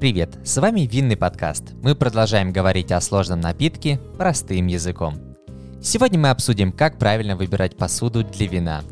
Привет, с вами Винный подкаст. Мы продолжаем говорить о сложном напитке простым языком. Сегодня мы обсудим, как правильно выбирать посуду для вина,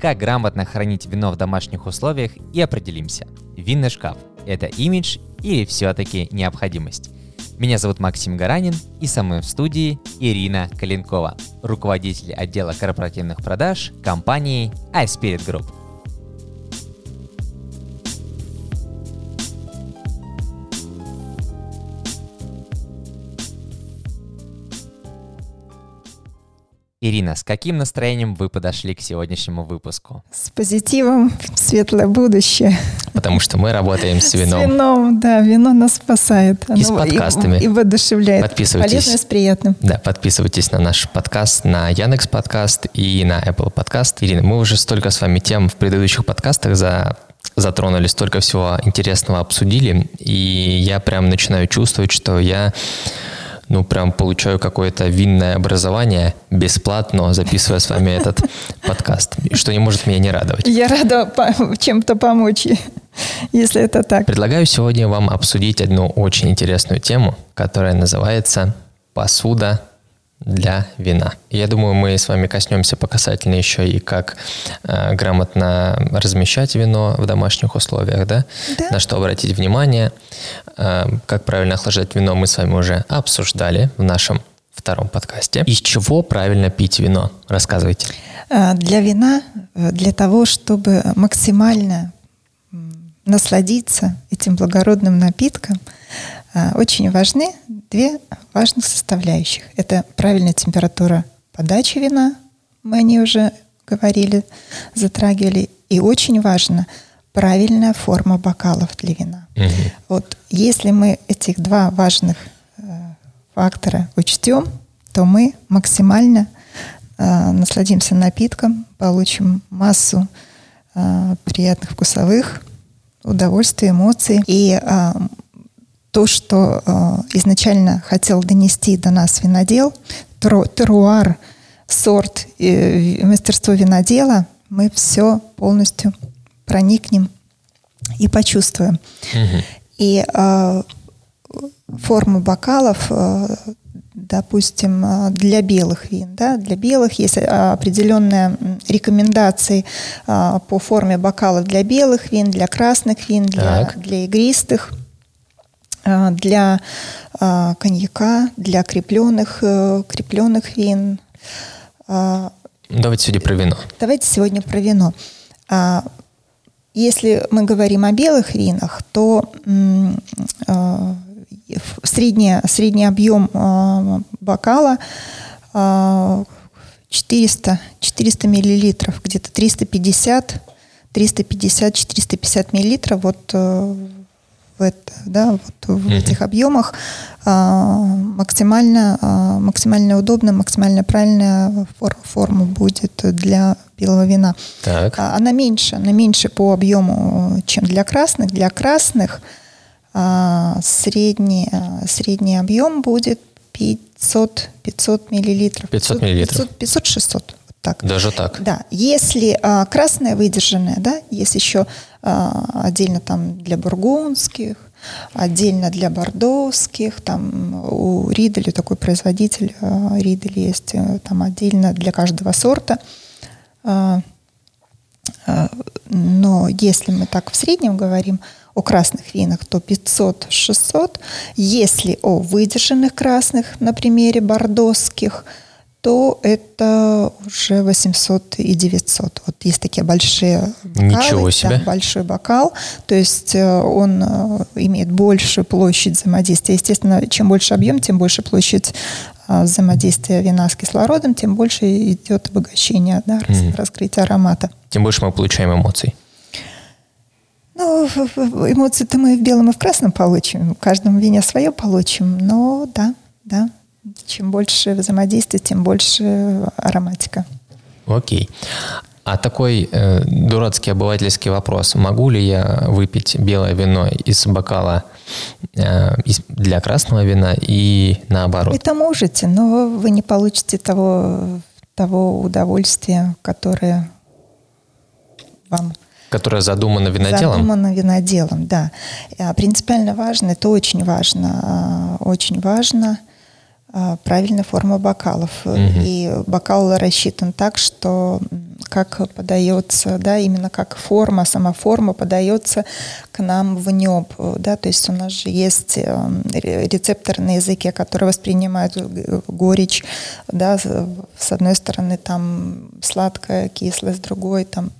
как грамотно хранить вино в домашних условиях и определимся, винный шкаф – это имидж или все-таки необходимость. Меня зовут Максим Гаранин и со мной в студии Ирина Калинкова, руководитель отдела корпоративных продаж компании iSpirit Group. Ирина, с каким настроением вы подошли к сегодняшнему выпуску? С позитивом в светлое будущее. Потому что мы работаем с вином. С вином, да, вино нас спасает. И с подкастами. И, и воодушевляет. Подписывайтесь. Полезно и с приятным. Да, подписывайтесь на наш подкаст, на Яндекс подкаст и на Apple подкаст. Ирина, мы уже столько с вами тем в предыдущих подкастах за затронули, столько всего интересного обсудили, и я прям начинаю чувствовать, что я ну, прям получаю какое-то винное образование бесплатно, записывая с вами этот подкаст, что не может меня не радовать. Я рада чем-то помочь, если это так. Предлагаю сегодня вам обсудить одну очень интересную тему, которая называется «Посуда для вина. Я думаю, мы с вами коснемся по касательно еще и как э, грамотно размещать вино в домашних условиях, да? да? На что обратить внимание, э, как правильно охлаждать вино, мы с вами уже обсуждали в нашем втором подкасте. Из чего правильно пить вино? Рассказывайте. А, для вина, э, для того, чтобы максимально насладиться этим благородным напитком, а, очень важны две важных составляющих. Это правильная температура подачи вина, мы о ней уже говорили, затрагивали. И очень важно правильная форма бокалов для вина. Угу. Вот если мы этих два важных э, фактора учтем, то мы максимально э, насладимся напитком, получим массу э, приятных вкусовых удовольствий, эмоций. И э, то, что э, изначально хотел донести до нас винодел, тру, теруар, сорт, э, мастерство винодела, мы все полностью проникнем и почувствуем. Угу. И э, форму бокалов, э, допустим, для белых вин, да, для белых есть определенные рекомендации э, по форме бокалов для белых вин, для красных вин, для, для игристых. Э, для э, коньяка, для крепленных, э, крепленных вин. Давайте сегодня про вино. Давайте сегодня про вино. Если мы говорим о белых винах, то средний, средний объем бокала 400, 400 миллилитров, где-то 350, 350, 450 миллилитров. Вот в, это, да, вот в mm-hmm. этих объемах а, максимально, а, максимально удобно, максимально правильная фор, форма будет для белого вина. Так. А, она меньше, она меньше по объему, чем для красных. Для красных а, средний, средний объем будет 500, 500 миллилитров. 500 миллилитров. 500-600 так. Даже так? Да. Если а, красная выдержанная, да, есть еще а, отдельно там для бургундских, отдельно для бордовских, там у Ридели такой производитель, а, Ридель есть, э, там отдельно для каждого сорта. А, а, но если мы так в среднем говорим о красных винах, то 500-600. Если о выдержанных красных, на примере бордовских – то это уже 800 и 900. Вот есть такие большие бокалы. Ничего себе. Да, большой бокал. То есть э, он э, имеет большую площадь взаимодействия. Естественно, чем больше объем, тем больше площадь э, взаимодействия вина с кислородом, тем больше идет обогащение, да, mm раскрытие аромата. Тем больше мы получаем эмоций. Ну, эмоции-то мы в белом и в красном получим. В каждом вине свое получим. Но да, да. Чем больше взаимодействия, тем больше ароматика. Окей. А такой э, дурацкий обывательский вопрос. Могу ли я выпить белое вино из бокала э, из, для красного вина и наоборот? Это можете, но вы не получите того, того удовольствия, которое вам Которая задумана виноделом? Задумана виноделом, да. А, принципиально важно, это очень важно, а, очень важно а, правильная форма бокалов. Угу. И бокал рассчитан так, что как подается, да, именно как форма, сама форма подается к нам в неб, да, то есть у нас же есть эм, рецепторы на языке, которые воспринимают горечь, да, с одной стороны там сладкое, кислое, с другой там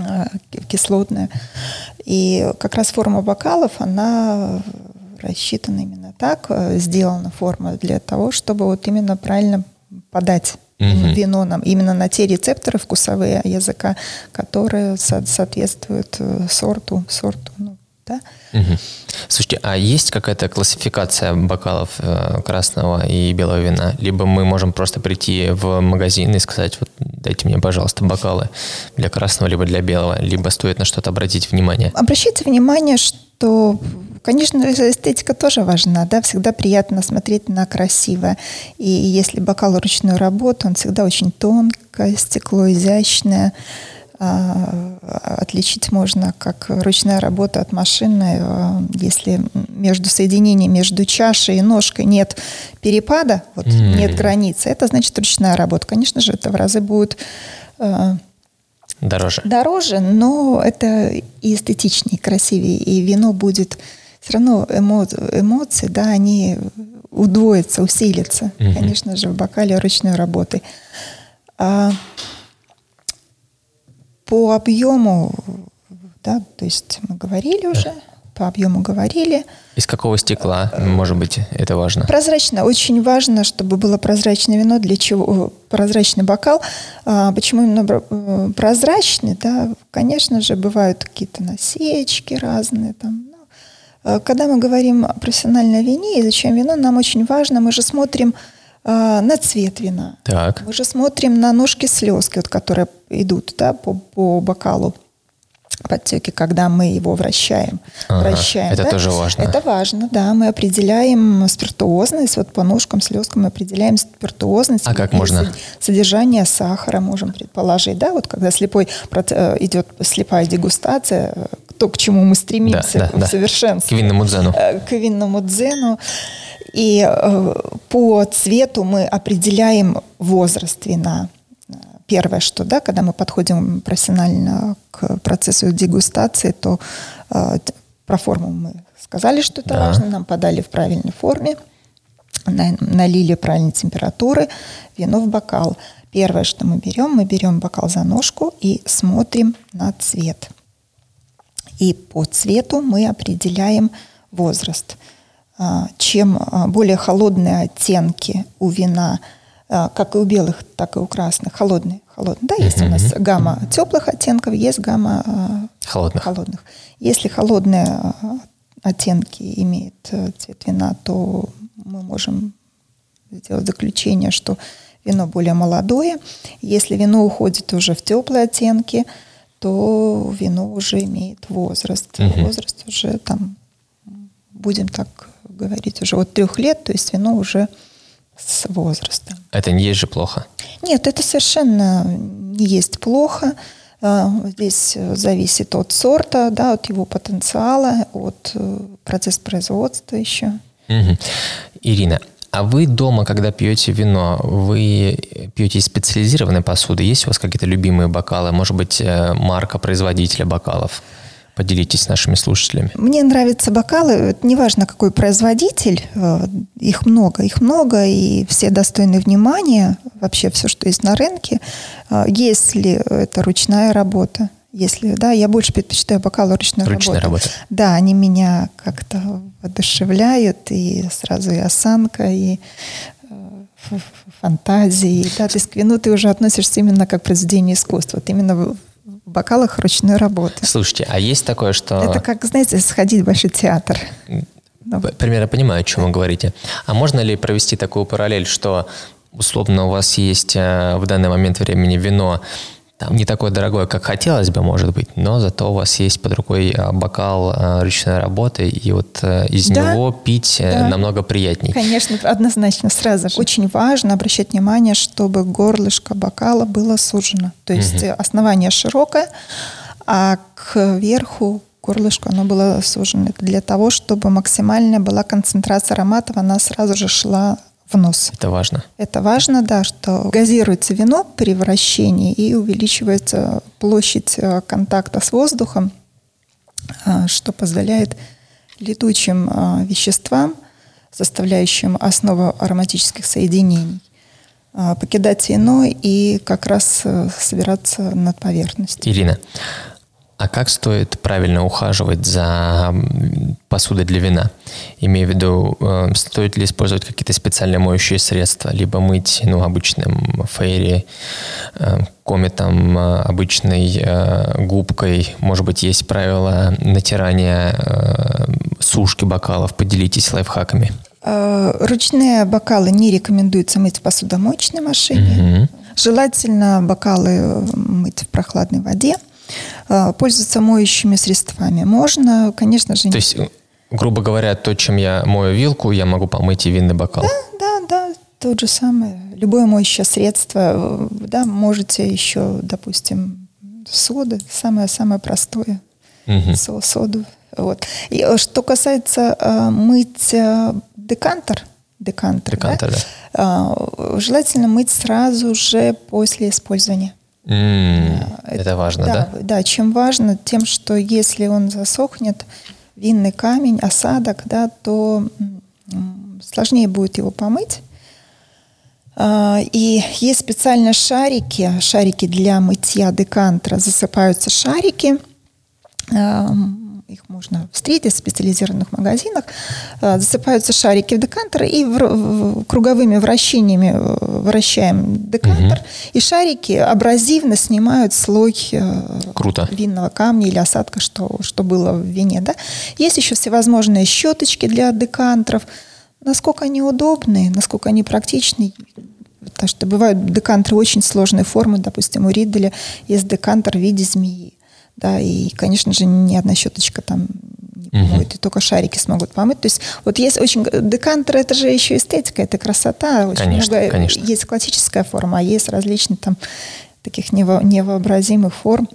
э, кислотное. И как раз форма бокалов, она рассчитана именно так, э, сделана форма для того, чтобы вот именно правильно подать угу. вино нам именно на те рецепторы вкусовые языка, которые со- соответствуют э, сорту, сорту, ну, да. Угу. Слушайте, а есть какая-то классификация бокалов э, красного и белого вина? Либо мы можем просто прийти в магазин и сказать, вот дайте мне, пожалуйста, бокалы для красного, либо для белого, либо стоит на что-то обратить внимание? Обращайте внимание, что Конечно, эстетика тоже важна, да, всегда приятно смотреть на красивое. И если бокал ручной работы, он всегда очень тонкое, стекло изящное. А, отличить можно как ручная работа от машины, а, если между соединением между чашей и ножкой нет перепада, вот mm. нет границы, это значит ручная работа. Конечно же, это в разы будет а, дороже. Дороже, но это и эстетичнее, красивее, и вино будет все равно эмо, эмоции, да, они удвоятся, усилятся, угу. конечно же, в бокале ручной работы. А по объему, да, то есть мы говорили уже, по объему говорили. Из какого стекла, может быть, это важно? Прозрачно. Очень важно, чтобы было прозрачное вино. Для чего? Прозрачный бокал. А, почему именно э, прозрачный? Да, конечно же, бывают какие-то насечки разные, там, ну. когда мы говорим о профессиональной вине, изучаем вино, нам очень важно, мы же смотрим э, на цвет вина. Так. Мы же смотрим на ножки слезки, вот, которые идут да, по, по бокалу подтеки, когда мы его вращаем. Ага, вращаем это да? тоже важно. Это важно, да. Мы определяем спиртуозность, вот по ножкам, слезкам мы определяем спиртуозность. А как можно? Содержание сахара можем предположить, да, вот когда слепой э, идет слепая дегустация, то, к чему мы стремимся да, да, в совершенстве. К винному дзену. Э, к винному дзену. И э, по цвету мы определяем возраст вина первое, что, да, когда мы подходим профессионально к процессу дегустации, то э, про форму мы сказали, что это да. важно, нам подали в правильной форме, на, налили правильной температуры, вино в бокал. Первое, что мы берем, мы берем бокал за ножку и смотрим на цвет. И по цвету мы определяем возраст. А, чем а, более холодные оттенки у вина – а, как и у белых, так и у красных, холодные. холодные. Да, есть у нас гамма теплых оттенков, есть гамма холодных. холодных. Если холодные оттенки имеют э, цвет вина, то мы можем сделать заключение, что вино более молодое. Если вино уходит уже в теплые оттенки, то вино уже имеет возраст. Угу. Возраст уже там, будем так говорить, уже от трех лет, то есть вино уже с возрастом. Это не есть же плохо? Нет, это совершенно не есть плохо. А, здесь зависит от сорта, да, от его потенциала, от э, процесса производства еще. Угу. Ирина, а вы дома, когда пьете вино, вы пьете из специализированной посуды? Есть у вас какие-то любимые бокалы? Может быть, э, марка производителя бокалов? Поделитесь с нашими слушателями. Мне нравятся бокалы. Неважно, какой производитель. Э, их много, их много, и все достойны внимания. Вообще все, что есть на рынке. Э, если это ручная работа, если, да, я больше предпочитаю бокалы ручной Ручная работы. работа. Да, они меня как-то воодушевляют, и сразу и осанка, и э, фантазии. Да, то есть к вину ты уже относишься именно как произведение искусства. Вот именно в бокалах ручной работы. Слушайте, а есть такое, что... Это как, знаете, сходить в большой театр. Ну. Примерно понимаю, о чем вы говорите. А можно ли провести такую параллель, что условно у вас есть э, в данный момент времени вино там не такой дорогой, как хотелось бы, может быть, но зато у вас есть под рукой а, бокал а, ручной работы, и вот э, из да, него пить э, да. намного приятнее. Конечно, однозначно, сразу же. Очень важно обращать внимание, чтобы горлышко бокала было сужено. То есть угу. основание широкое, а кверху горлышку оно было сужено. Для того, чтобы максимальная была концентрация ароматов, она сразу же шла в нос. Это важно. Это важно, да, что газируется вино при вращении и увеличивается площадь э, контакта с воздухом, э, что позволяет летучим э, веществам, составляющим основу ароматических соединений, покидать вино и как раз собираться над поверхностью. Ирина, а как стоит правильно ухаживать за посудой для вина? Имею в виду, э, стоит ли использовать какие-то специальные моющие средства, либо мыть ну, обычным фейри, э, кометом, э, обычной губкой. Может быть, есть правила натирания сушки бокалов. Поделитесь лайфхаками. Ручные бокалы не рекомендуется мыть в посудомоечной машине. Угу. Желательно бокалы мыть в прохладной воде. Э, пользоваться моющими средствами. Можно, конечно же... То есть, грубо говоря, то, чем я мою вилку, я могу помыть и винный бокал? Да, да, да, то же самое. Любое моющее средство, да, можете еще, допустим, соды, самое-самое простое, угу. соду. Вот. И э, что касается э, мыть э, декантер, декантер, декантер да? Да. Э, желательно мыть сразу же после использования. Mm, это, это важно, да, да? Да, чем важно, тем, что если он засохнет, винный камень, осадок, да, то сложнее будет его помыть. А, и есть специально шарики, шарики для мытья декантера, засыпаются шарики, их можно встретить в специализированных магазинах, э, засыпаются шарики в декантер и в, в, круговыми вращениями э, вращаем декантер, угу. и шарики абразивно снимают слой э, Круто. винного камня или осадка, что, что было в вине. Да? Есть еще всевозможные щеточки для декантеров. Насколько они удобные, насколько они практичны, потому что бывают декантеры очень сложной формы, допустим, у Ридделя есть декантер в виде змеи да, и, конечно же, ни одна щеточка там не помоет, uh и только шарики смогут помыть. То есть вот есть очень... Декантер — это же еще эстетика, это красота. Очень конечно, много... конечно. Есть классическая форма, а есть различные там таких нево... невообразимых форм,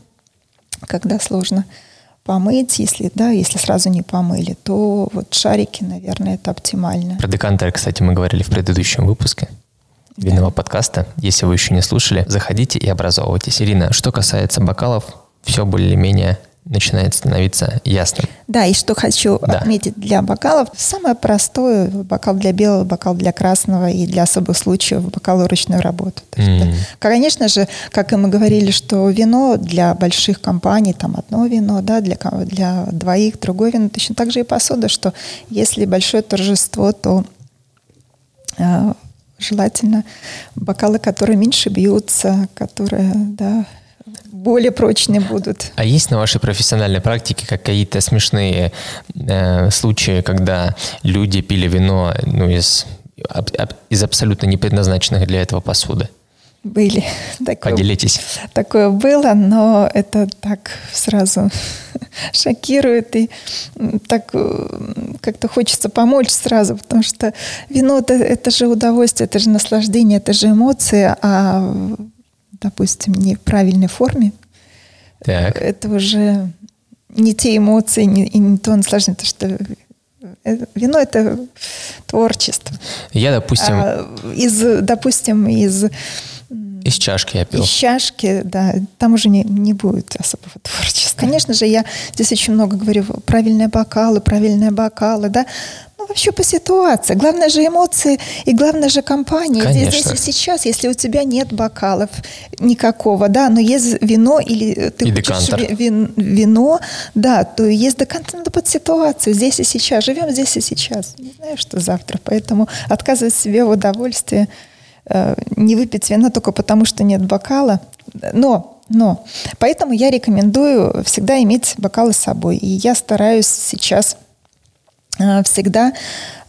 когда сложно помыть, если, да, если сразу не помыли, то вот шарики, наверное, это оптимально. Про декантер, кстати, мы говорили в предыдущем выпуске винного да. подкаста. Если вы еще не слушали, заходите и образовывайтесь. Ирина, что касается бокалов, все более-менее начинает становиться ясным. Да, и что хочу да. отметить для бокалов, самое простое, бокал для белого, бокал для красного и для особых случаев бокал ручной работы. То есть, mm. да. Конечно же, как и мы говорили, что вино для больших компаний, там одно вино, да, для, для двоих другое вино, точно так же и посуда, что если большое торжество, то э, желательно бокалы, которые меньше бьются, которые, да, более прочные будут. А есть на вашей профессиональной практике какие-то смешные э, случаи, когда люди пили вино ну, из, об, из абсолютно не предназначенных для этого посуды? Были. Такое, Поделитесь. Такое было, но это так сразу шокирует и так э, как-то хочется помочь сразу, потому что вино это, это же удовольствие, это же наслаждение, это же эмоции, а допустим, не в правильной форме, так. это уже не те эмоции не, и не то наслаждение, то что э, вино это творчество. Я, допустим... А, из, допустим, из... Из чашки я пил. Из чашки, да. Там уже не, не будет особого творчества. Конечно же, я здесь очень много говорю, правильные бокалы, правильные бокалы, да. Ну, вообще по ситуации. Главное же эмоции и главное же компания. Конечно. Здесь и сейчас, если у тебя нет бокалов никакого, да, но есть вино или ты и хочешь вин, вино, да, то есть декантер надо под ситуацию. Здесь и сейчас. Живем здесь и сейчас. Не знаю, что завтра. Поэтому отказывать себе в удовольствии э, не выпить вина только потому, что нет бокала. Но но поэтому я рекомендую всегда иметь бокалы с собой. И я стараюсь сейчас Э, всегда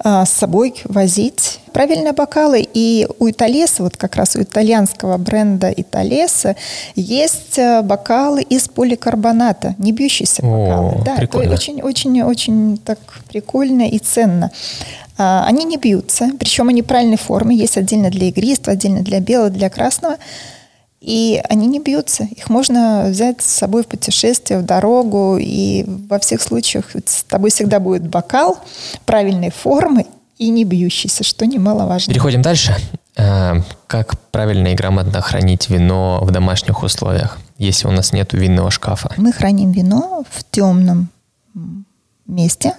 э, с собой возить правильные бокалы. И у Италеса, вот как раз у итальянского бренда Италеса, есть э, бокалы из поликарбоната, не бьющиеся бокалы. О, да, прикольно. это очень-очень-очень так прикольно и ценно. А, они не бьются, причем они правильной формы, есть отдельно для игристого, отдельно для белого, для красного. И они не бьются. Их можно взять с собой в путешествие, в дорогу. И во всех случаях с тобой всегда будет бокал правильной формы и не бьющийся, что немаловажно. Переходим дальше. Э, как правильно и грамотно хранить вино в домашних условиях, если у нас нет винного шкафа? Мы храним вино в темном месте,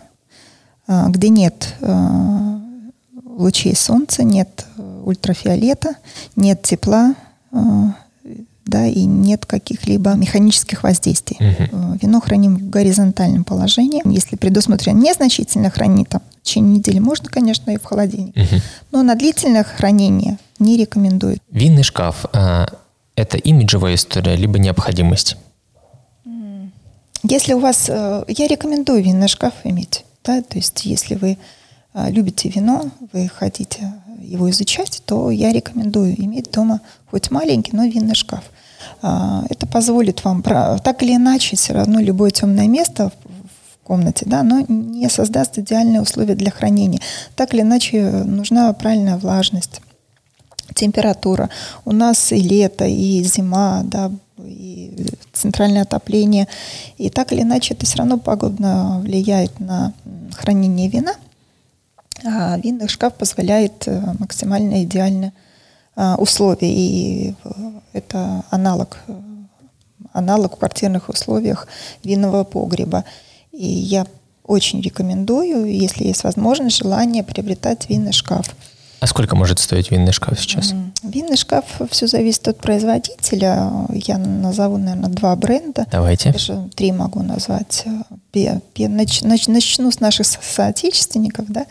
э, где нет э, лучей солнца, нет ультрафиолета, нет тепла, да, и нет каких-либо механических воздействий. Угу. Вино храним в горизонтальном положении. Если предусмотрено незначительное хранение, там, в течение недели можно, конечно, и в холодильник. Угу. Но на длительное хранение не рекомендуют. Винный шкаф э, – это имиджевая история, либо необходимость? Если у вас... Э, я рекомендую винный шкаф иметь. Да? То есть если вы любите вино, вы хотите его изучать, то я рекомендую иметь дома хоть маленький, но винный шкаф. А, это позволит вам, так или иначе, все равно любое темное место в комнате, да, но не создаст идеальные условия для хранения. Так или иначе, нужна правильная влажность, температура. У нас и лето, и зима, да, и центральное отопление. И так или иначе, это все равно погодно влияет на хранение вина. А винный шкаф позволяет э, максимально идеально условия. И это аналог, аналог в квартирных условиях винного погреба. И я очень рекомендую, если есть возможность, желание приобретать винный шкаф. А сколько может стоить винный шкаф сейчас? Винный шкаф все зависит от производителя. Я назову, наверное, два бренда. Давайте. Даже три могу назвать. Начну с наших соотечественников, да.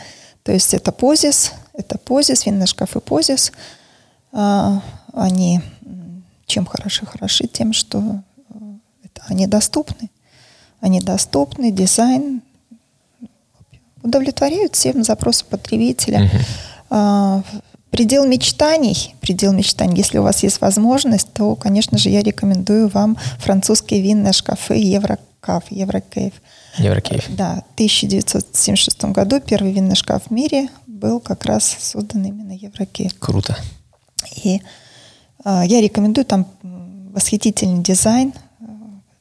То есть это Позис, это Позис, винный шкаф и Позис. А, они чем хороши? Хороши тем, что э, это, они доступны. Они доступны, дизайн удовлетворяют всем запросам потребителя. Uh-huh. Предел мечтаний, предел мечтаний, если у вас есть возможность, то, конечно же, я рекомендую вам французские винные шкафы Еврокаф, EuroCave. EuroCave. Да, в 1976 году первый винный шкаф в мире был как раз создан именно EuroCave. Круто. И э, я рекомендую там восхитительный дизайн, э,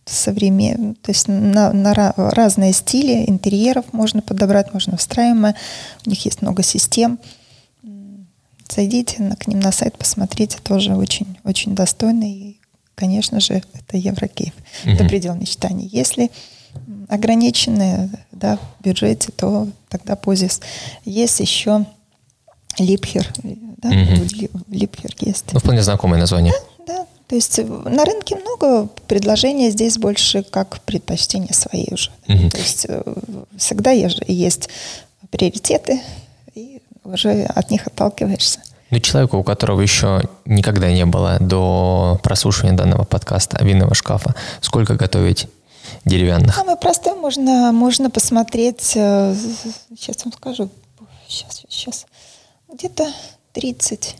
современный, то есть на, на разные стили интерьеров можно подобрать, можно встраиваемое. У них есть много систем. Зайдите на, к ним на сайт, посмотрите, тоже очень, очень достойный. И, конечно же, это Еврокейв. Mm-hmm. Это предел мечтаний. Если ограниченные да, в бюджете, то тогда позис. Есть еще Липхер, да? Угу. Липхер есть. Ну, вполне знакомое название. Да, да. То есть на рынке много предложений, здесь больше как предпочтение свои уже. Угу. То есть э, всегда есть приоритеты, и уже от них отталкиваешься. Ну, человеку, у которого еще никогда не было до прослушивания данного подкаста винного шкафа, сколько готовить деревянных? Самое простое можно, можно посмотреть, э, сейчас вам скажу, сейчас, сейчас, где-то 30,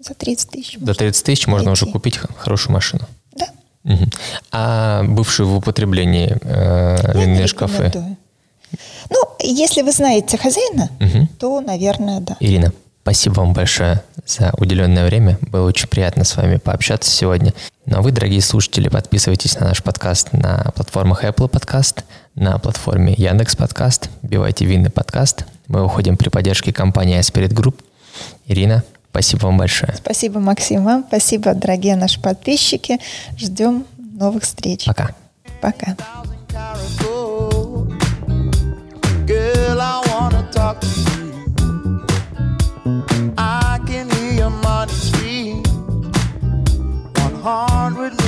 за 30 тысяч. За 30 тысяч можно уже купить хорошую машину. Да. Угу. А бывшие в употреблении э, винные шкафы? Ну, если вы знаете хозяина, угу. то, наверное, да. Ирина, спасибо вам большое за уделенное время. Было очень приятно с вами пообщаться сегодня. Ну а вы, дорогие слушатели, подписывайтесь на наш подкаст на платформах Apple Podcast, на платформе Яндекс Подкаст, бивайте винный подкаст. Мы уходим при поддержке компании Aspirit Group. Ирина, спасибо вам большое. Спасибо, Максим, вам. Спасибо, дорогие наши подписчики. Ждем новых встреч. Пока. Пока. heart would